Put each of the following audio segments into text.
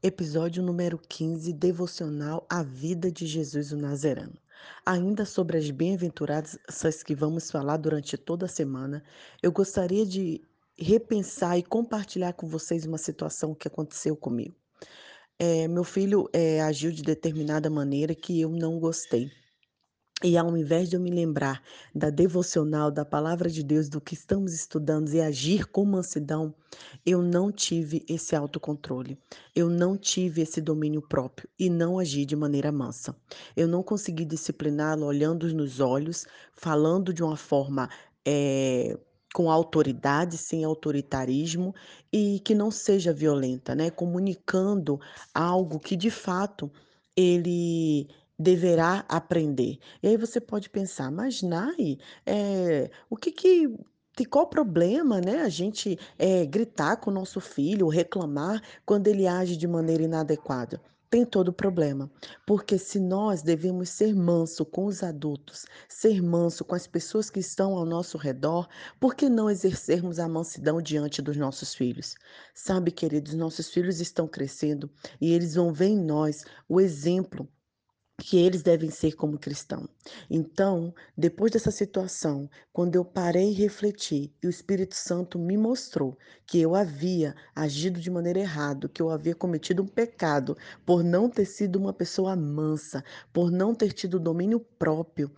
Episódio número 15, devocional A Vida de Jesus o Nazareno. Ainda sobre as bem-aventuradas que vamos falar durante toda a semana, eu gostaria de repensar e compartilhar com vocês uma situação que aconteceu comigo. É, meu filho é, agiu de determinada maneira que eu não gostei. E ao invés de eu me lembrar da devocional, da palavra de Deus, do que estamos estudando e agir com mansidão, eu não tive esse autocontrole. Eu não tive esse domínio próprio e não agi de maneira mansa. Eu não consegui discipliná-lo olhando nos olhos, falando de uma forma é, com autoridade, sem autoritarismo e que não seja violenta, né? Comunicando algo que de fato ele deverá aprender. E aí você pode pensar, mas Nai, é, o que que qual problema, né, a gente é, gritar com o nosso filho, reclamar quando ele age de maneira inadequada? Tem todo o problema, porque se nós devemos ser manso com os adultos, ser manso com as pessoas que estão ao nosso redor, por que não exercermos a mansidão diante dos nossos filhos? Sabe, queridos, nossos filhos estão crescendo e eles vão ver em nós o exemplo que eles devem ser como cristão. Então, depois dessa situação, quando eu parei e refleti, e o Espírito Santo me mostrou que eu havia agido de maneira errada, que eu havia cometido um pecado por não ter sido uma pessoa mansa, por não ter tido domínio próprio,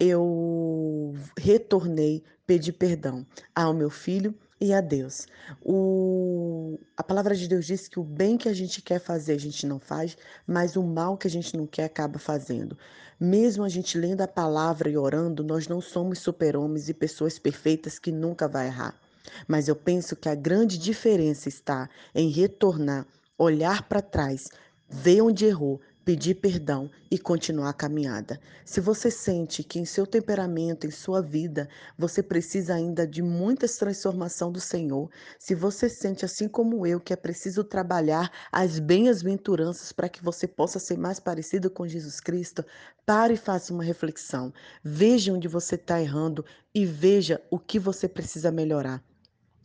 eu retornei, pedi perdão ao meu filho e a Deus. O, a palavra de Deus diz que o bem que a gente quer fazer a gente não faz, mas o mal que a gente não quer acaba fazendo. Mesmo a gente lendo a palavra e orando, nós não somos super-homens e pessoas perfeitas que nunca vai errar. Mas eu penso que a grande diferença está em retornar, olhar para trás, ver onde errou, pedir perdão e continuar a caminhada. Se você sente que em seu temperamento, em sua vida, você precisa ainda de muita transformação do Senhor, se você sente assim como eu que é preciso trabalhar as bem-aventuranças para que você possa ser mais parecido com Jesus Cristo, pare e faça uma reflexão. Veja onde você está errando e veja o que você precisa melhorar.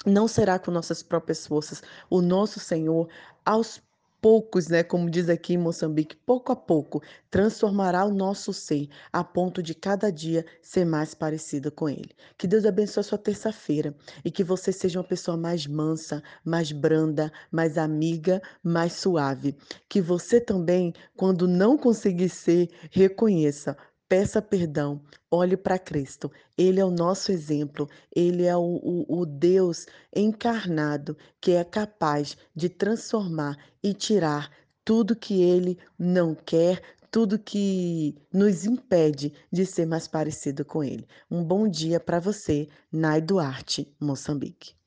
Não será com nossas próprias forças. O nosso Senhor, aos poucos, né, como diz aqui em Moçambique, pouco a pouco, transformará o nosso ser a ponto de cada dia ser mais parecida com Ele. Que Deus abençoe a sua terça-feira e que você seja uma pessoa mais mansa, mais branda, mais amiga, mais suave. Que você também, quando não conseguir ser, reconheça Peça perdão, olhe para Cristo. Ele é o nosso exemplo, ele é o, o, o, Deus encarnado que é capaz de transformar e tirar tudo que ele não quer, tudo que nos impede de ser mais parecido com ele. Um bom dia para você, Nai Duarte, Moçambique.